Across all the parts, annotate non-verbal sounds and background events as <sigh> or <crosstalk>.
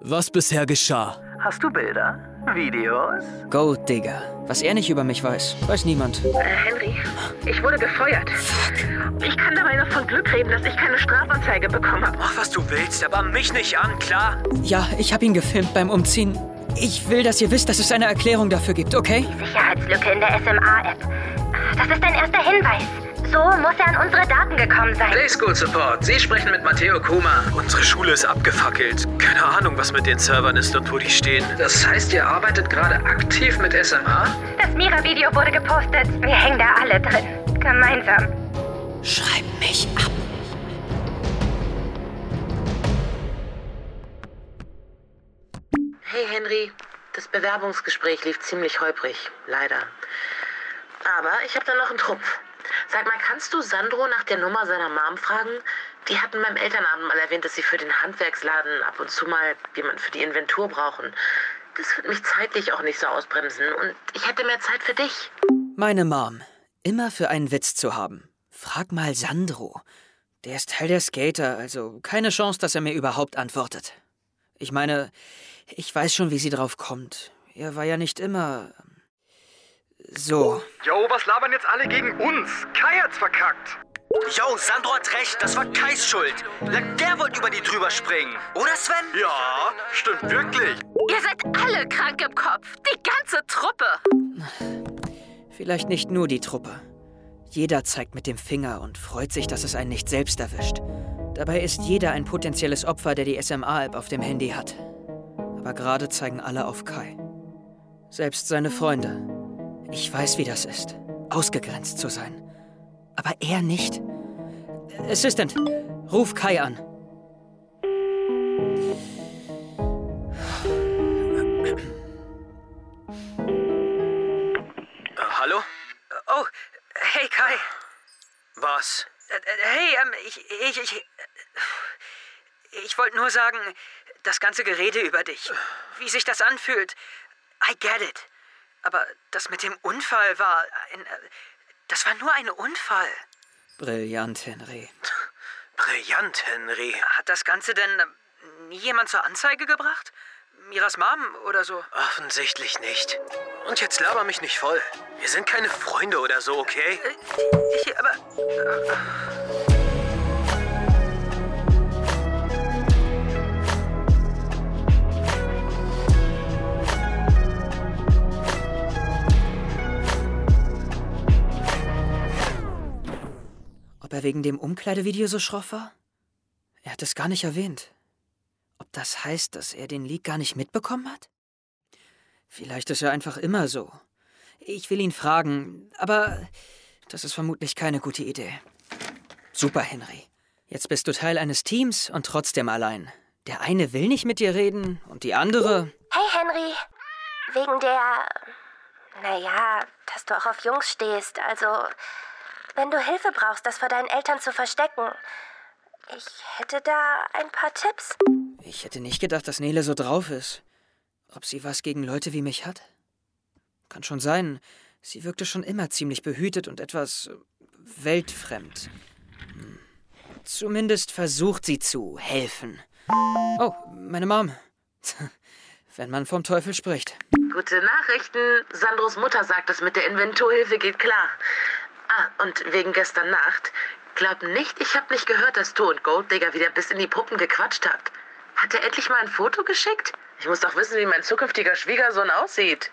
was bisher geschah. Hast du Bilder? Videos? Gold Digger. Was er nicht über mich weiß, weiß niemand. Äh, Henry, ich wurde gefeuert. Fuck. Ich kann dabei noch von Glück reden, dass ich keine Strafanzeige bekommen habe. Mach, was du willst, aber mich nicht an, klar? Ja, ich habe ihn gefilmt beim Umziehen. Ich will, dass ihr wisst, dass es eine Erklärung dafür gibt, okay? Die Sicherheitslücke in der SMA-App. Das ist ein erster Hinweis. So muss er an unsere Daten gekommen sein. Play School Support. Sie sprechen mit Matteo Kuma. Unsere Schule ist abgefackelt. Keine Ahnung, was mit den Servern ist und wo die stehen. Das heißt, ihr arbeitet gerade aktiv mit SMA? Das Mira-Video wurde gepostet. Wir hängen da alle drin. Gemeinsam. Schreib mich ab. Hey Henry, das Bewerbungsgespräch lief ziemlich holprig, leider. Aber ich habe da noch einen Trumpf. Sag mal, kannst du Sandro nach der Nummer seiner Mom fragen? Die hatten beim Elternabend mal erwähnt, dass sie für den Handwerksladen ab und zu mal jemanden für die Inventur brauchen. Das wird mich zeitlich auch nicht so ausbremsen und ich hätte mehr Zeit für dich. Meine Mom. Immer für einen Witz zu haben. Frag mal Sandro. Der ist Teil der Skater, also keine Chance, dass er mir überhaupt antwortet. Ich meine, ich weiß schon, wie sie drauf kommt. Er war ja nicht immer so. Jo, was labern jetzt alle gegen uns? Kai hat's verkackt. Jo, Sandro hat recht, das war Kais Schuld. Der wollte über die drüber springen. Oder Sven? Ja, stimmt wirklich. Ihr seid alle krank im Kopf. Die ganze Truppe. Vielleicht nicht nur die Truppe. Jeder zeigt mit dem Finger und freut sich, dass es einen nicht selbst erwischt. Dabei ist jeder ein potenzielles Opfer, der die SMA-App auf dem Handy hat. Aber gerade zeigen alle auf Kai. Selbst seine Freunde. Ich weiß, wie das ist, ausgegrenzt zu sein. Aber er nicht. Assistant, ruf Kai an. Äh, hallo? Oh, hey Kai. Was? Äh, hey, ähm, ich, ich, ich, ich wollte nur sagen, das ganze Gerede über dich, wie sich das anfühlt, I get it. Aber das mit dem Unfall war ein. Äh, das war nur ein Unfall. Brillant, Henry. Brillant, Henry. Hat das Ganze denn äh, nie jemand zur Anzeige gebracht? Miras Mom oder so? Offensichtlich nicht. Und jetzt laber mich nicht voll. Wir sind keine Freunde oder so, okay? Äh, ich, aber. Er wegen dem Umkleidevideo so schroff war? Er hat es gar nicht erwähnt. Ob das heißt, dass er den Leak gar nicht mitbekommen hat? Vielleicht ist er einfach immer so. Ich will ihn fragen, aber das ist vermutlich keine gute Idee. Super, Henry. Jetzt bist du Teil eines Teams und trotzdem allein. Der eine will nicht mit dir reden und die andere. Hey, Henry. Wegen der. Naja, dass du auch auf Jungs stehst, also. Wenn du Hilfe brauchst, das vor deinen Eltern zu verstecken, ich hätte da ein paar Tipps. Ich hätte nicht gedacht, dass Nele so drauf ist. Ob sie was gegen Leute wie mich hat? Kann schon sein. Sie wirkte schon immer ziemlich behütet und etwas äh, weltfremd. Hm. Zumindest versucht sie zu helfen. Oh, meine Mom. <laughs> Wenn man vom Teufel spricht. Gute Nachrichten. Sandros Mutter sagt, es mit der Inventurhilfe geht klar. Und wegen gestern Nacht. Glaub nicht, ich hab nicht gehört, dass du und Golddigger wieder bis in die Puppen gequatscht habt. Hat er endlich mal ein Foto geschickt? Ich muss doch wissen, wie mein zukünftiger Schwiegersohn aussieht.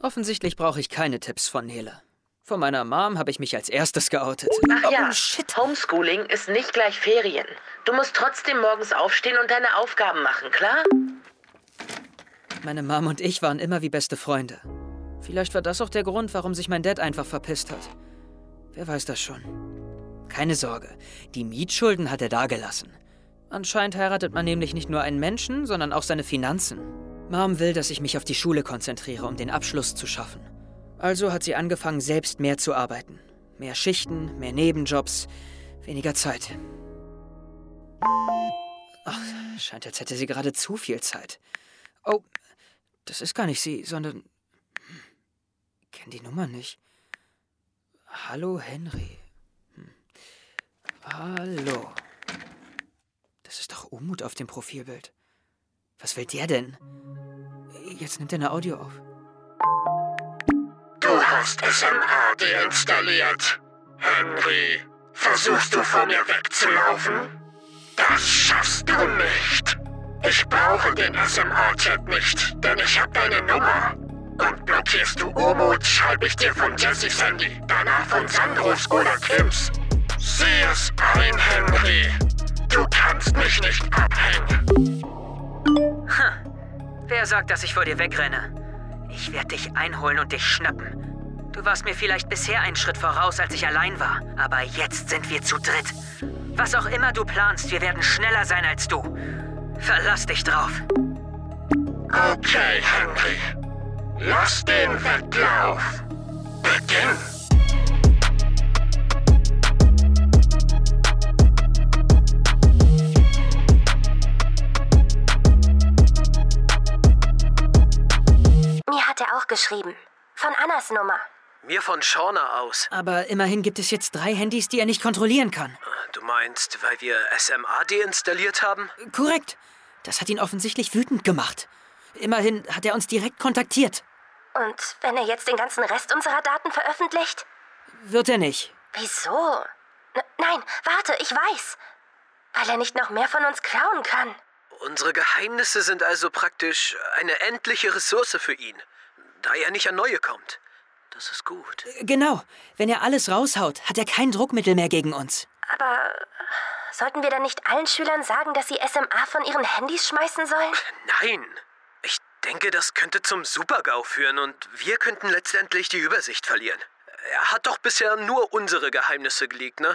Offensichtlich brauche ich keine Tipps von Nele. Von meiner Mom habe ich mich als erstes geoutet. Ach ja, oh, shit. Homeschooling ist nicht gleich Ferien. Du musst trotzdem morgens aufstehen und deine Aufgaben machen, klar? Meine Mom und ich waren immer wie beste Freunde. Vielleicht war das auch der Grund, warum sich mein Dad einfach verpisst hat. Wer weiß das schon. Keine Sorge, die Mietschulden hat er dagelassen. Anscheinend heiratet man nämlich nicht nur einen Menschen, sondern auch seine Finanzen. Mom will, dass ich mich auf die Schule konzentriere, um den Abschluss zu schaffen. Also hat sie angefangen, selbst mehr zu arbeiten. Mehr Schichten, mehr Nebenjobs, weniger Zeit. Ach, scheint, als hätte sie gerade zu viel Zeit. Oh, das ist gar nicht sie, sondern. Hm, kenn die Nummer nicht. Hallo, Henry. Hm. Hallo. Das ist doch Umut auf dem Profilbild. Was will der denn? Jetzt nimmt er eine Audio auf. Du hast SMA deinstalliert. Henry, versuchst du vor mir wegzulaufen? Das schaffst du nicht. Ich brauche den SMA-Chat nicht, denn ich habe deine Nummer. Und blockierst du Umut, schreibe ich dir von Jessys Handy, danach von Sandros oder Kims. Sieh es ein, Henry. Du kannst mich nicht abhängen. Hm. Wer sagt, dass ich vor dir wegrenne? Ich werde dich einholen und dich schnappen. Du warst mir vielleicht bisher einen Schritt voraus, als ich allein war. Aber jetzt sind wir zu dritt. Was auch immer du planst, wir werden schneller sein als du. Verlass dich drauf. Okay, Henry. Lass den Wettlauf. Beginn. Mir hat er auch geschrieben. Von Annas Nummer. Mir von Shauna aus. Aber immerhin gibt es jetzt drei Handys, die er nicht kontrollieren kann. Du meinst, weil wir SMA deinstalliert haben? Korrekt. Das hat ihn offensichtlich wütend gemacht. Immerhin hat er uns direkt kontaktiert. Und wenn er jetzt den ganzen Rest unserer Daten veröffentlicht? Wird er nicht. Wieso? N nein, warte, ich weiß. Weil er nicht noch mehr von uns klauen kann. Unsere Geheimnisse sind also praktisch eine endliche Ressource für ihn, da er nicht an neue kommt. Das ist gut. Genau. Wenn er alles raushaut, hat er kein Druckmittel mehr gegen uns. Aber sollten wir dann nicht allen Schülern sagen, dass sie SMA von ihren Handys schmeißen sollen? Nein. Ich denke, das könnte zum Supergau führen und wir könnten letztendlich die Übersicht verlieren. Er hat doch bisher nur unsere Geheimnisse geleakt, ne?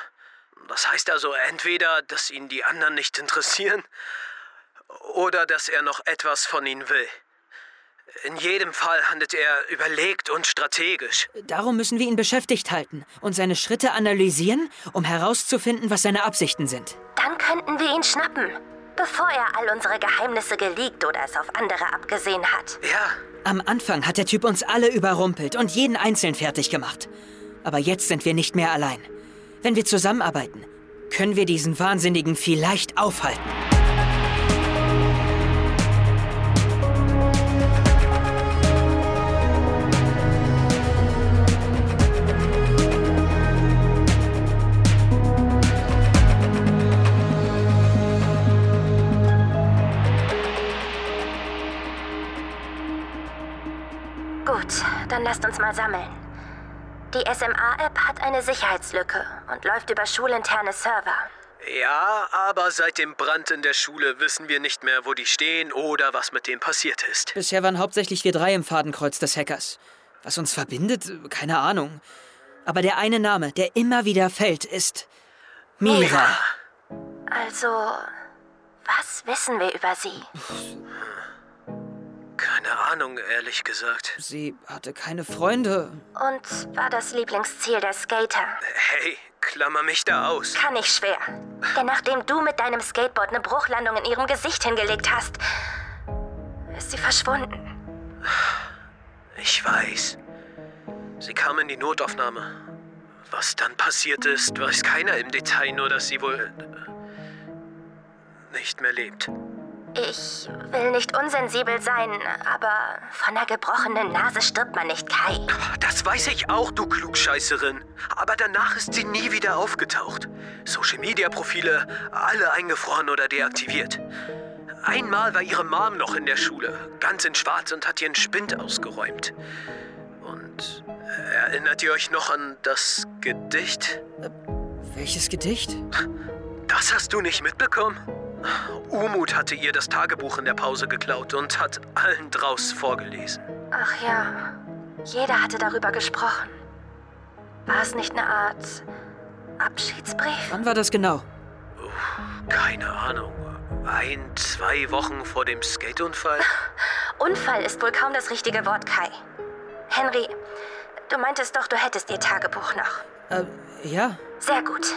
Das heißt also entweder, dass ihn die anderen nicht interessieren oder dass er noch etwas von ihnen will. In jedem Fall handelt er überlegt und strategisch. Darum müssen wir ihn beschäftigt halten und seine Schritte analysieren, um herauszufinden, was seine Absichten sind. Dann könnten wir ihn schnappen, bevor er all unsere Geheimnisse geleakt oder es auf andere abgesehen hat. Ja. Am Anfang hat der Typ uns alle überrumpelt und jeden einzeln fertig gemacht. Aber jetzt sind wir nicht mehr allein. Wenn wir zusammenarbeiten, können wir diesen Wahnsinnigen vielleicht aufhalten. Lasst uns mal sammeln. Die SMA-App hat eine Sicherheitslücke und läuft über schulinterne Server. Ja, aber seit dem Brand in der Schule wissen wir nicht mehr, wo die stehen oder was mit denen passiert ist. Bisher waren hauptsächlich wir drei im Fadenkreuz des Hackers. Was uns verbindet, keine Ahnung. Aber der eine Name, der immer wieder fällt, ist Mira. Also, was wissen wir über sie? Keine Ahnung, ehrlich gesagt. Sie hatte keine Freunde. Und war das Lieblingsziel der Skater? Hey, klammer mich da aus. Kann ich schwer. Denn nachdem du mit deinem Skateboard eine Bruchlandung in ihrem Gesicht hingelegt hast, ist sie verschwunden. Ich weiß. Sie kam in die Notaufnahme. Was dann passiert ist, weiß keiner im Detail, nur dass sie wohl nicht mehr lebt. Ich will nicht unsensibel sein, aber von einer gebrochenen Nase stirbt man nicht, Kai. Das weiß ich auch, du Klugscheißerin. Aber danach ist sie nie wieder aufgetaucht. Social-Media-Profile, alle eingefroren oder deaktiviert. Einmal war ihre Mom noch in der Schule, ganz in Schwarz und hat ihren Spind ausgeräumt. Und erinnert ihr euch noch an das Gedicht? Welches Gedicht? Das hast du nicht mitbekommen? Umut hatte ihr das Tagebuch in der Pause geklaut und hat allen draus vorgelesen. Ach ja, jeder hatte darüber gesprochen. War es nicht eine Art Abschiedsbrief? Wann war das genau? Keine Ahnung. Ein, zwei Wochen vor dem Skateunfall? <laughs> Unfall ist wohl kaum das richtige Wort, Kai. Henry, du meintest doch, du hättest ihr Tagebuch noch. Äh, ja. Sehr gut.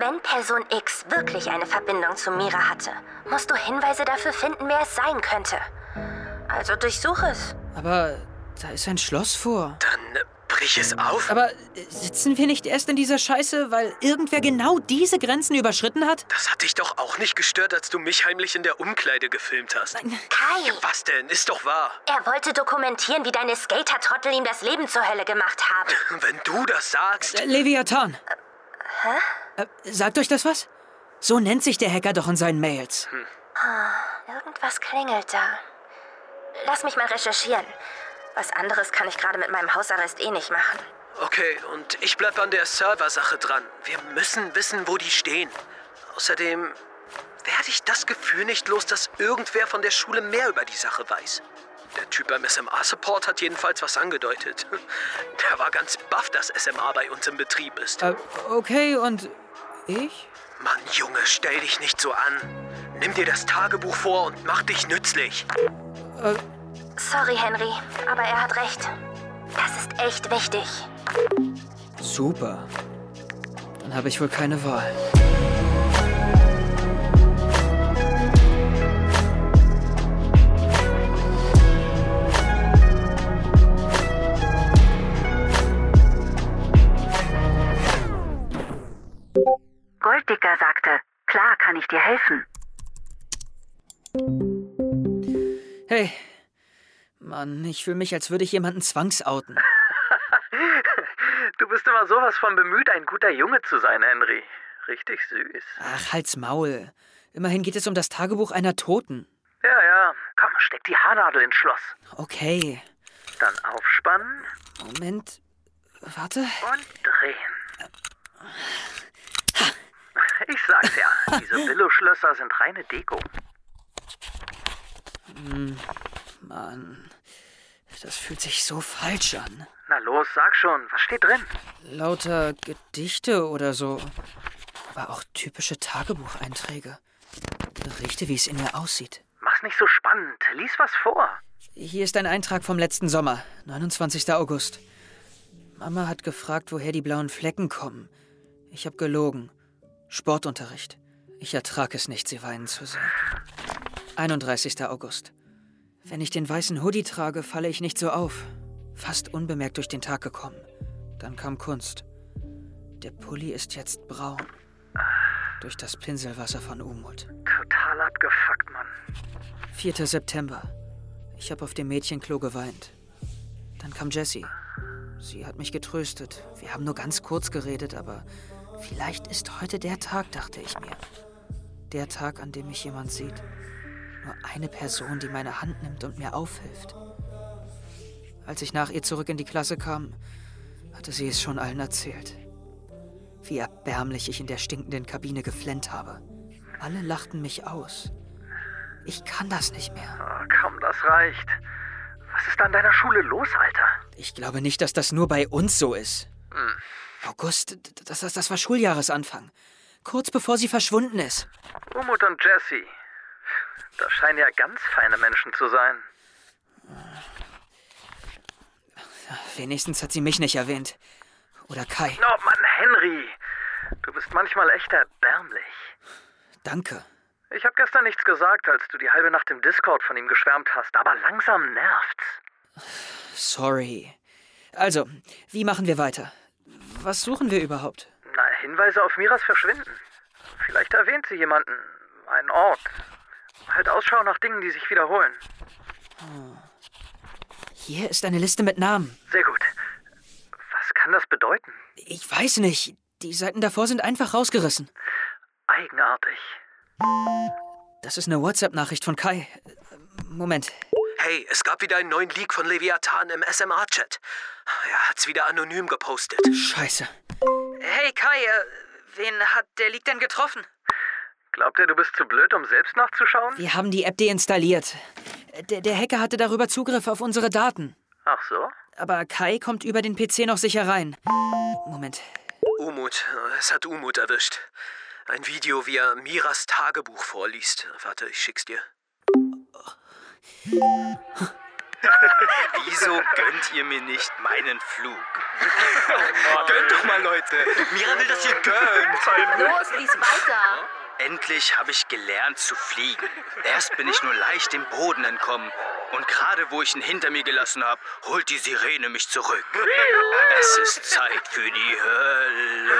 Wenn Person X wirklich eine Verbindung zu Mira hatte, musst du Hinweise dafür finden, wer es sein könnte. Also durchsuch es. Aber da ist ein Schloss vor. Dann brich ich es auf? Aber äh, sitzen wir nicht erst in dieser Scheiße, weil irgendwer genau diese Grenzen überschritten hat? Das hat dich doch auch nicht gestört, als du mich heimlich in der Umkleide gefilmt hast. Kai, Was denn? Ist doch wahr. er wollte dokumentieren, wie deine Skater-Trottel ihm das Leben zur Hölle gemacht haben. <laughs> Wenn du das sagst. Äh, Leviathan. Hä? Äh, sagt euch das was? So nennt sich der Hacker doch in seinen Mails. Irgendwas klingelt da. Lass mich mal recherchieren. Was anderes kann ich gerade mit meinem Hausarrest eh nicht machen. Okay, und ich bleib an der Serversache dran. Wir müssen wissen, wo die stehen. Außerdem werde ich das Gefühl nicht los, dass irgendwer von der Schule mehr über die Sache weiß. Der Typ beim SMA-Support hat jedenfalls was angedeutet. <laughs> Der war ganz baff, dass SMA bei uns im Betrieb ist. Äh, okay, und ich? Mann, Junge, stell dich nicht so an. Nimm dir das Tagebuch vor und mach dich nützlich. Sorry, Henry, aber er hat recht. Das ist echt wichtig. Super. Dann habe ich wohl keine Wahl. Kann ich dir helfen. Hey. Mann, ich fühle mich, als würde ich jemanden zwangsouten. <laughs> Du bist immer sowas von bemüht, ein guter Junge zu sein, Henry. Richtig süß. Ach, halt's Maul. Immerhin geht es um das Tagebuch einer Toten. Ja, ja. Komm, steck die Haarnadel ins Schloss. Okay. Dann aufspannen Moment. Warte. und drehen. Ich sag's ja, diese <laughs> Billo-Schlösser sind reine Deko. Mann. Das fühlt sich so falsch an. Na los, sag schon, was steht drin? Lauter Gedichte oder so. Aber auch typische Tagebucheinträge. Berichte, wie es in ihr aussieht. Mach's nicht so spannend. Lies was vor. Hier ist ein Eintrag vom letzten Sommer, 29. August. Mama hat gefragt, woher die blauen Flecken kommen. Ich habe gelogen. Sportunterricht. Ich ertrag es nicht, sie weinen zu sehen. 31. August. Wenn ich den weißen Hoodie trage, falle ich nicht so auf. Fast unbemerkt durch den Tag gekommen. Dann kam Kunst. Der Pulli ist jetzt braun. Durch das Pinselwasser von Umut. Total abgefuckt, Mann. 4. September. Ich habe auf dem Mädchenklo geweint. Dann kam Jessie. Sie hat mich getröstet. Wir haben nur ganz kurz geredet, aber vielleicht ist heute der Tag, dachte ich mir. Der Tag, an dem mich jemand sieht. Nur eine Person, die meine Hand nimmt und mir aufhilft. Als ich nach ihr zurück in die Klasse kam, hatte sie es schon allen erzählt. Wie erbärmlich ich in der stinkenden Kabine geflennt habe. Alle lachten mich aus. Ich kann das nicht mehr. Oh, komm, das reicht. Was ist an deiner Schule los, Alter? Ich glaube nicht, dass das nur bei uns so ist. August, das, das, das war Schuljahresanfang. Kurz bevor sie verschwunden ist. Umut und Jesse. Das scheinen ja ganz feine Menschen zu sein. Wenigstens hat sie mich nicht erwähnt. Oder Kai. Oh Mann, Henry. Du bist manchmal echt erbärmlich. Danke. Ich habe gestern nichts gesagt, als du die halbe Nacht im Discord von ihm geschwärmt hast, aber langsam nervt's. Sorry. Also, wie machen wir weiter? Was suchen wir überhaupt? Na, Hinweise auf Miras Verschwinden. Vielleicht erwähnt sie jemanden, einen Ort. Halt Ausschau nach Dingen, die sich wiederholen. Hier ist eine Liste mit Namen. Sehr gut. Was kann das bedeuten? Ich weiß nicht. Die Seiten davor sind einfach rausgerissen. Eigenartig. Das ist eine WhatsApp-Nachricht von Kai. Äh, Moment. Hey, es gab wieder einen neuen Leak von Leviathan im SMA-Chat. Er hat's wieder anonym gepostet. Scheiße. Hey Kai, äh, wen hat der Leak denn getroffen? Glaubt er, du bist zu blöd, um selbst nachzuschauen? Wir haben die App deinstalliert. Der, der Hacker hatte darüber Zugriff auf unsere Daten. Ach so? Aber Kai kommt über den PC noch sicher rein. Moment. Umut, es hat Umut erwischt. Ein Video, wie er Miras Tagebuch vorliest. Warte, ich schick's dir. Wieso gönnt ihr mir nicht meinen Flug? Gönnt doch mal, Leute. Mira will, dass ihr gönnt. Los, lies weiter. Endlich habe ich gelernt zu fliegen. Erst bin ich nur leicht dem Boden entkommen. Und gerade wo ich ihn hinter mir gelassen habe, holt die Sirene mich zurück. Es ist Zeit für die Hölle.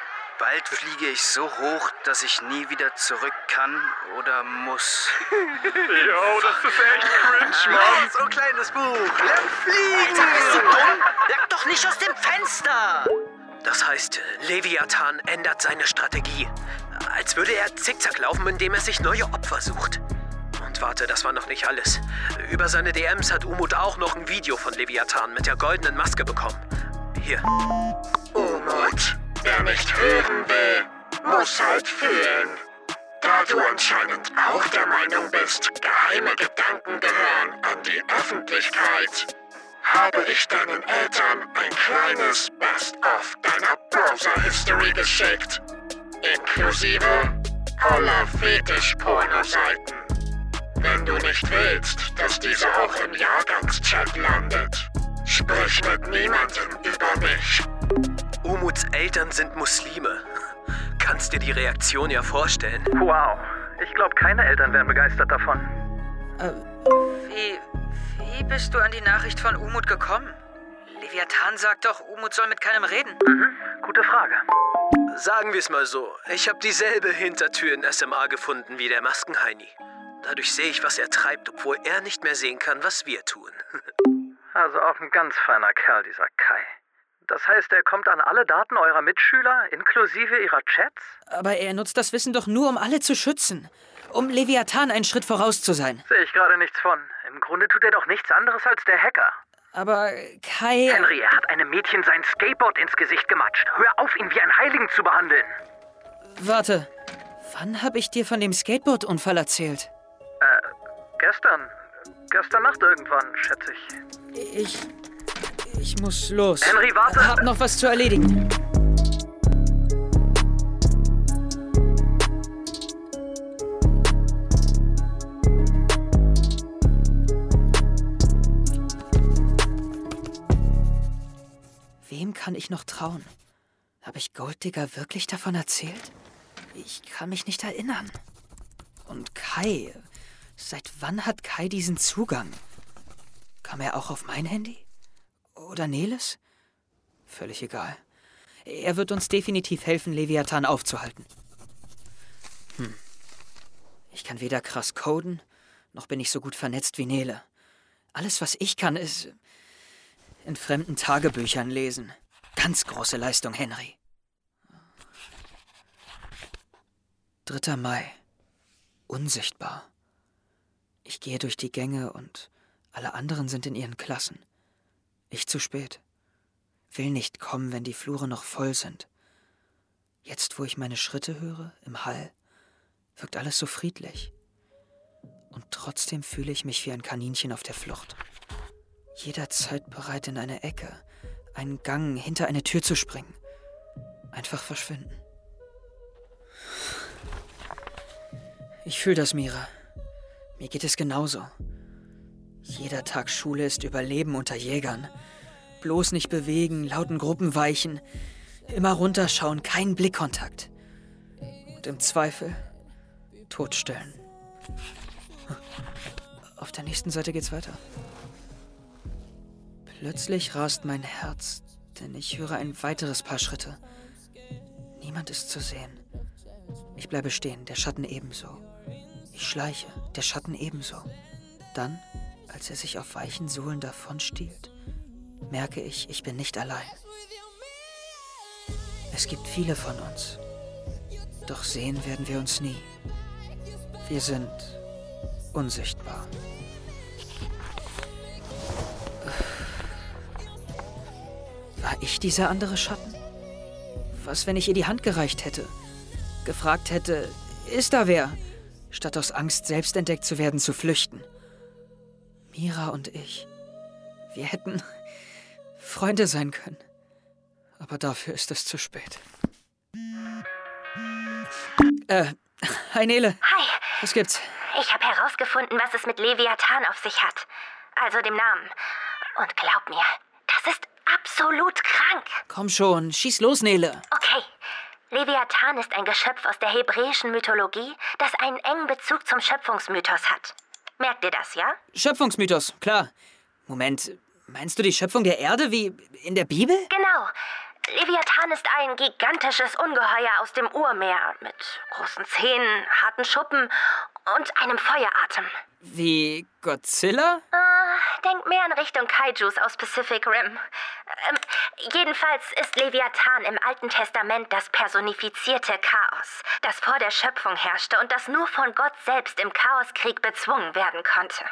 <laughs> Bald fliege ich so hoch, dass ich nie wieder zurück kann oder muss. <laughs> Jo, das ist echt cringe, Mann. <laughs> So kleines Buch. Lern fliegen. Bist du dumm? Lag doch nicht aus dem Fenster! Das heißt, Leviathan ändert seine Strategie. Als würde er zickzack laufen, indem er sich neue Opfer sucht. Und warte, das war noch nicht alles. Über seine DMs hat Umut auch noch ein Video von Leviathan mit der goldenen Maske bekommen. Hier. Umut, wer nicht hören will, muss halt fühlen. Da du anscheinend auch der Meinung bist, geheime Gedanken gehören an die Öffentlichkeit, habe ich deinen Eltern ein kleines Best-of deiner Browser-History geschickt. Inklusive aller Fetisch-Porno-Seiten. Wenn du nicht willst, dass diese auch im Jahrgangschat landet, sprich mit niemandem über mich. Umuts Eltern sind Muslime. Kannst dir die Reaktion ja vorstellen. Wow. Ich glaube, keine Eltern wären begeistert davon. Äh, wie, wie bist du an die Nachricht von Umut gekommen? Leviathan sagt doch, Umut soll mit keinem reden. Mhm, gute Frage. Sagen wir es mal so. Ich habe dieselbe Hintertür in SMA gefunden wie der Maskenheini. Dadurch sehe ich, was er treibt, obwohl er nicht mehr sehen kann, was wir tun. <laughs> Also auch ein ganz feiner Kerl, dieser Kai. Das heißt, er kommt an alle Daten eurer Mitschüler, inklusive ihrer Chats? Aber er nutzt das Wissen doch nur, um alle zu schützen. Um Leviathan einen Schritt voraus zu sein. Sehe ich gerade nichts von. Im Grunde tut er doch nichts anderes als der Hacker. Aber Kai. Henry, er hat einem Mädchen sein Skateboard ins Gesicht gematscht. Hör auf, ihn wie einen Heiligen zu behandeln. Warte. Wann habe ich dir von dem Skateboard-Unfall erzählt? Äh, gestern. Gestern Nacht irgendwann, schätze ich. Ich. Ich muss los. Henry, warte! Hab noch was zu erledigen. Wem kann ich noch trauen? Habe ich Golddigger wirklich davon erzählt? Ich kann mich nicht erinnern. Und Kai. Seit wann hat Kai diesen Zugang? Kam er auch auf mein Handy? Oder Neles? Völlig egal. Er wird uns definitiv helfen, Leviathan aufzuhalten. Hm. Ich kann weder krass coden, noch bin ich so gut vernetzt wie Nele. Alles, was ich kann, ist in fremden Tagebüchern lesen. Ganz große Leistung, Henry. 3. Mai. Unsichtbar. Ich gehe durch die Gänge und alle anderen sind in ihren Klassen. Ich zu spät. Will nicht kommen, wenn die Flure noch voll sind. Jetzt, wo ich meine Schritte höre, im Hall, wirkt alles so friedlich. Und trotzdem fühle ich mich wie ein Kaninchen auf der Flucht. Jederzeit bereit, in eine Ecke, einen Gang, hinter eine Tür zu springen. Einfach verschwinden. Ich fühle das, Mira. Mir geht es genauso. Jeder Tag Schule ist Überleben unter Jägern. Bloß nicht bewegen, lauten Gruppen weichen, immer runterschauen, kein Blickkontakt. Und im Zweifel totstellen. Auf der nächsten Seite geht's weiter. Plötzlich rast mein Herz, denn ich höre ein weiteres Paar Schritte. Niemand ist zu sehen. Ich bleibe stehen, der Schatten ebenso. Ich schleiche, der Schatten ebenso. Dann, als er sich auf weichen Sohlen davonstiehlt, merke ich, ich bin nicht allein. Es gibt viele von uns. Doch sehen werden wir uns nie. Wir sind unsichtbar. War ich dieser andere Schatten? Was, wenn ich ihr die Hand gereicht hätte? Gefragt hätte, ist da wer? Statt aus Angst, selbst entdeckt zu werden, zu flüchten. Mira und ich. Wir hätten Freunde sein können. Aber dafür ist es zu spät. Äh, hi Nele. Hi, Was gibt's? ich habe herausgefunden, was es mit Leviathan auf sich hat. Also dem Namen. Und glaub mir, das ist absolut krank. Komm schon, schieß los, Nele. Okay. Leviathan ist ein Geschöpf aus der hebräischen Mythologie, das einen engen Bezug zum Schöpfungsmythos hat. Merkt ihr das, ja? Schöpfungsmythos, klar. Moment, meinst du die Schöpfung der Erde wie in der Bibel? Genau. Leviathan ist ein gigantisches Ungeheuer aus dem Urmeer mit großen Zähnen, harten Schuppen und einem Feueratem. Wie Godzilla? Äh, denk mehr in Richtung Kaijus aus Pacific Rim. Ähm, jedenfalls ist Leviathan im Alten Testament das personifizierte Chaos, das vor der Schöpfung herrschte und das nur von Gott selbst im Chaoskrieg bezwungen werden konnte.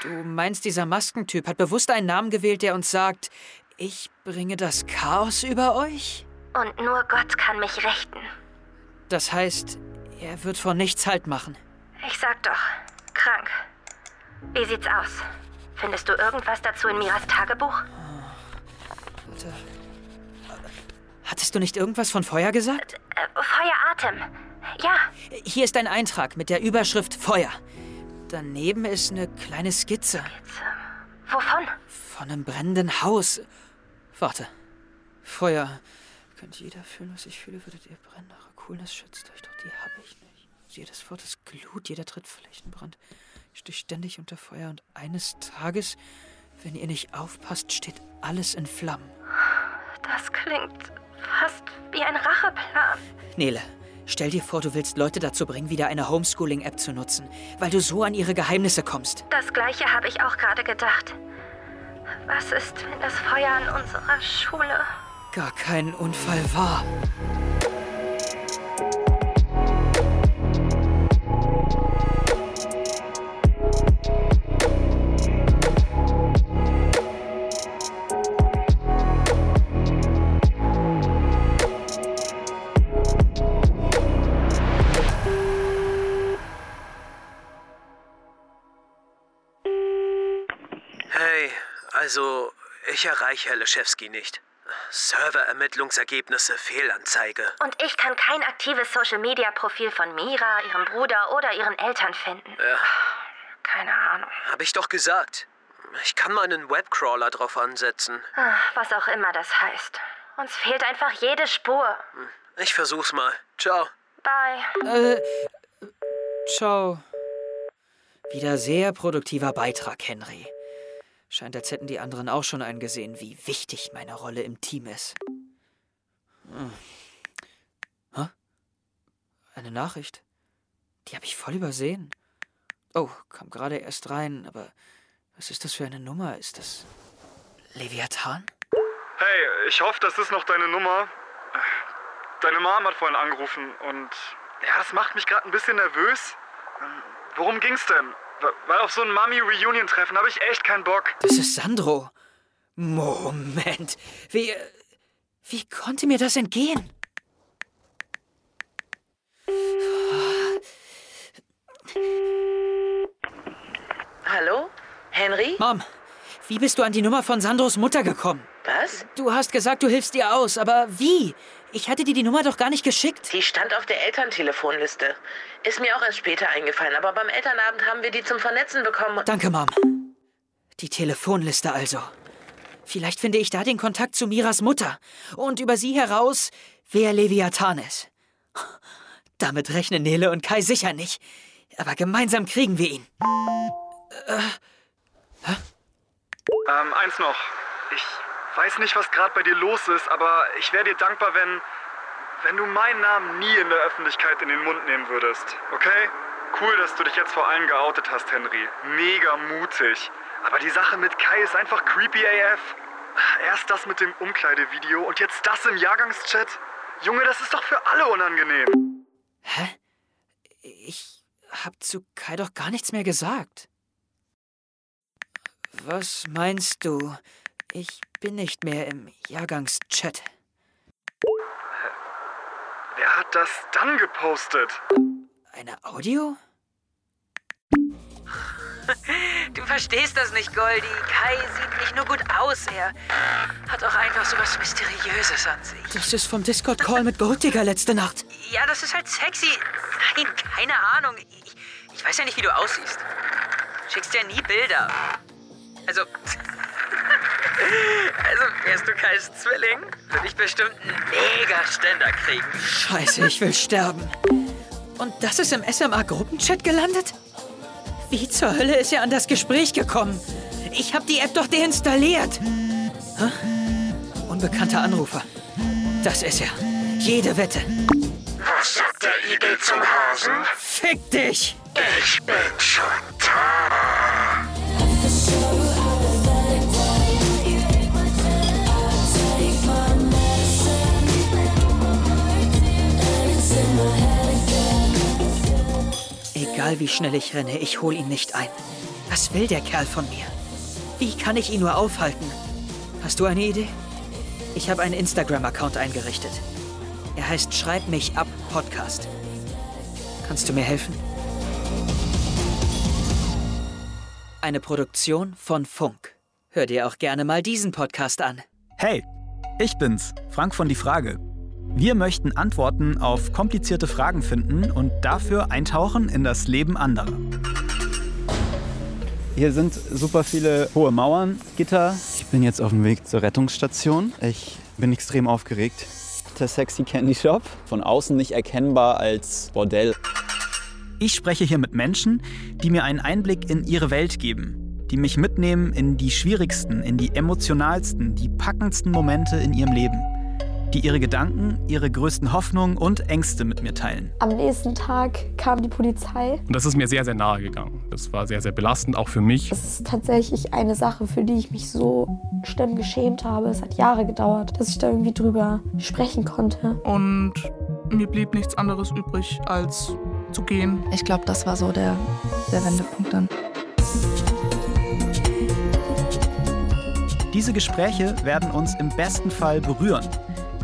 Du meinst, dieser Maskentyp hat bewusst einen Namen gewählt, der uns sagt, ich bringe das Chaos über euch? Und nur Gott kann mich richten. Das heißt, er wird vor nichts Halt machen. Ich sag doch, krank. Wie sieht's aus? Findest du irgendwas dazu in Miras Tagebuch? Warte. Hattest du nicht irgendwas von Feuer gesagt? Äh, Feueratem. Ja, Hier ist ein Eintrag mit der Überschrift Feuer. Daneben ist eine kleine Skizze wovon? von einem brennenden Haus. Warte. Feuer. Könnt jeder fühlen, was ich fühle, würdet ihr brennen. Eure Coolness schützt euch, doch die habe ich nicht. Jedes Wort ist Glut, jeder Tritt Flächenbrand. Ich stehe ständig unter Feuer und eines Tages, wenn ihr nicht aufpasst, steht alles in Flammen. Das klingt fast wie ein Racheplan. Nele, stell dir vor, du willst Leute dazu bringen, wieder eine Homeschooling-App zu nutzen, weil du so an ihre Geheimnisse kommst. Das gleiche habe ich auch gerade gedacht. Was ist, wenn das Feuer an unserer Schule... Gar kein Unfall war. Ich erreiche Herr Leschewski nicht. Serverermittlungsergebnisse Fehlanzeige. Und ich kann kein aktives Social-Media-Profil von Mira, ihrem Bruder oder ihren Eltern finden. Ja, Keine Ahnung. hab ich doch gesagt. Ich kann meinen Webcrawler drauf ansetzen. Ah, Was auch immer das heißt. Uns fehlt einfach jede Spur. Ich versuch's mal. Ciao. Bye. Äh, ciao. Wieder sehr produktiver Beitrag, Henry. Scheint, als hätten die anderen auch schon eingesehen, wie wichtig meine Rolle im Team ist. Hm. Hä? Eine Nachricht? Die habe ich voll übersehen. Oh, kam gerade erst rein, aber was ist das für eine Nummer? Ist das Leviathan? Hey, ich hoffe, das ist noch deine Nummer. Deine Mom hat vorhin angerufen und ja, das macht mich gerade ein bisschen nervös. Ähm, Worum ging's denn? Weil auf so ein Mami-Reunion-Treffen habe ich echt keinen Bock. Das ist Sandro. Moment. Wie. äh, Wie konnte mir das entgehen? Hallo? Henry? Mom, wie bist du an die Nummer von Sandros Mutter gekommen? Was? Du hast gesagt, du hilfst ihr aus, aber wie? Ich hatte dir die Nummer doch gar nicht geschickt. Die stand auf der Elterntelefonliste. Ist mir auch erst später eingefallen, aber beim Elternabend haben wir die zum Vernetzen bekommen. Danke, Mom. Die Telefonliste also. Vielleicht finde ich da den Kontakt zu Miras Mutter und über sie heraus, wer Leviathan ist. Damit rechnen Nele und Kai sicher nicht. Aber gemeinsam kriegen wir ihn. Ähm, eins noch. Ich weiß nicht, was gerade bei dir los ist, aber ich wäre dir dankbar, wenn. wenn du meinen Namen nie in der Öffentlichkeit in den Mund nehmen würdest. Okay? Cool, dass du dich jetzt vor allen geoutet hast, Henry. Mega mutig. Aber die Sache mit Kai ist einfach creepy AF. Erst das mit dem Umkleidevideo und jetzt das im Jahrgangschat. Junge, das ist doch für alle unangenehm. Hä? Ich hab zu Kai doch gar nichts mehr gesagt. Was meinst du? Ich bin nicht mehr im Jahrgangschat. Wer hat das dann gepostet? Eine Audio? <laughs> Du verstehst das nicht, Goldie. Kai sieht nicht nur gut aus, er hat auch einfach so was Mysteriöses an sich. Das ist vom Discord-Call mit Golddigger letzte Nacht. Ja, das ist halt sexy. Nein, keine Ahnung. Ich, ich weiß ja nicht, wie du aussiehst. Schickst dir nie Bilder. Also. <laughs> wärst du Kais Zwilling, würde ich bestimmt einen Mega-Ständer kriegen. Scheiße, ich will sterben. Und das ist im SMA-Gruppenchat gelandet? Wie zur Hölle ist er an das Gespräch gekommen? Ich habe die App doch deinstalliert. Hä? Unbekannter Anrufer. Das ist er. Jede Wette. Was sagt der Igel zum Hasen? Fick dich! Ich bin schon Egal wie schnell ich renne, ich hol ihn nicht ein. Was will der Kerl von mir? Wie kann ich ihn nur aufhalten? Hast du eine Idee? Ich habe einen Instagram-Account eingerichtet. Er heißt Schreib mich ab Podcast. Kannst du mir helfen? Eine Produktion von Funk. Hör dir auch gerne mal diesen Podcast an. Hey, ich bin's, Frank von Die Frage. Wir möchten Antworten auf komplizierte Fragen finden und dafür eintauchen in das Leben anderer. Hier sind super viele hohe Mauern, Gitter. Ich bin jetzt auf dem Weg zur Rettungsstation. Ich bin extrem aufgeregt. Der Sexy Candy Shop, von außen nicht erkennbar als Bordell. Ich spreche hier mit Menschen, die mir einen Einblick in ihre Welt geben, die mich mitnehmen in die schwierigsten, in die emotionalsten, die packendsten Momente in ihrem Leben, die ihre Gedanken, ihre größten Hoffnungen und Ängste mit mir teilen. Am nächsten Tag kam die Polizei. Und das ist mir sehr, sehr nahe gegangen. Das war sehr, sehr belastend, auch für mich. Das ist tatsächlich eine Sache, für die ich mich so schlimm geschämt habe. Es hat Jahre gedauert, dass ich da irgendwie drüber sprechen konnte. Und mir blieb nichts anderes übrig, als zu gehen. Ich glaube, das war so der, der Wendepunkt dann. Diese Gespräche werden uns im besten Fall berühren,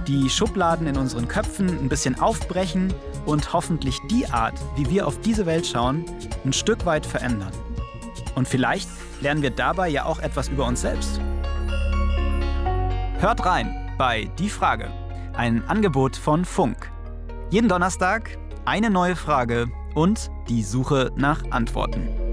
die Schubladen in unseren Köpfen ein bisschen aufbrechen und hoffentlich die Art, wie wir auf diese Welt schauen, ein Stück weit verändern. Und vielleicht lernen wir dabei ja auch etwas über uns selbst. Hört rein bei Die Frage, ein Angebot von Funk. Jeden Donnerstag eine neue Frage und die Suche nach Antworten.